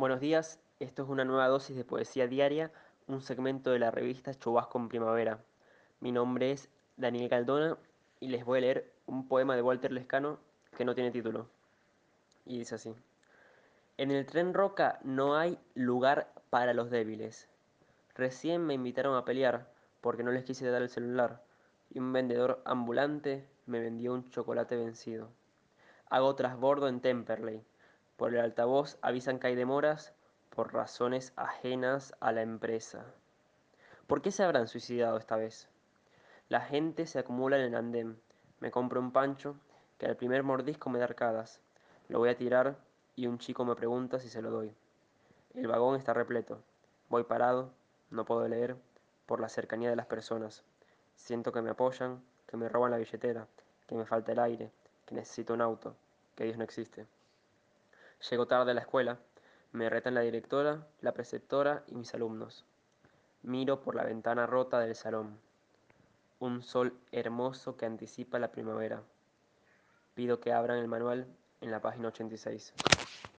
Buenos días, esto es una nueva dosis de poesía diaria, un segmento de la revista Chubasco en Primavera. Mi nombre es Daniel Caldona y les voy a leer un poema de Walter Lescano que no tiene título. Y dice así. En el tren Roca no hay lugar para los débiles. Recién me invitaron a pelear porque no les quise dar el celular y un vendedor ambulante me vendió un chocolate vencido. Hago trasbordo en Temperley por el altavoz avisan que hay demoras por razones ajenas a la empresa. ¿Por qué se habrán suicidado esta vez? La gente se acumula en el andén. Me compro un pancho que al primer mordisco me da arcadas. Lo voy a tirar y un chico me pregunta si se lo doy. El vagón está repleto. Voy parado, no puedo leer, por la cercanía de las personas. Siento que me apoyan, que me roban la billetera, que me falta el aire, que necesito un auto, que Dios no existe. Llego tarde a la escuela. Me retan la directora, la preceptora y mis alumnos. Miro por la ventana rota del salón. Un sol hermoso que anticipa la primavera. Pido que abran el manual en la página 86.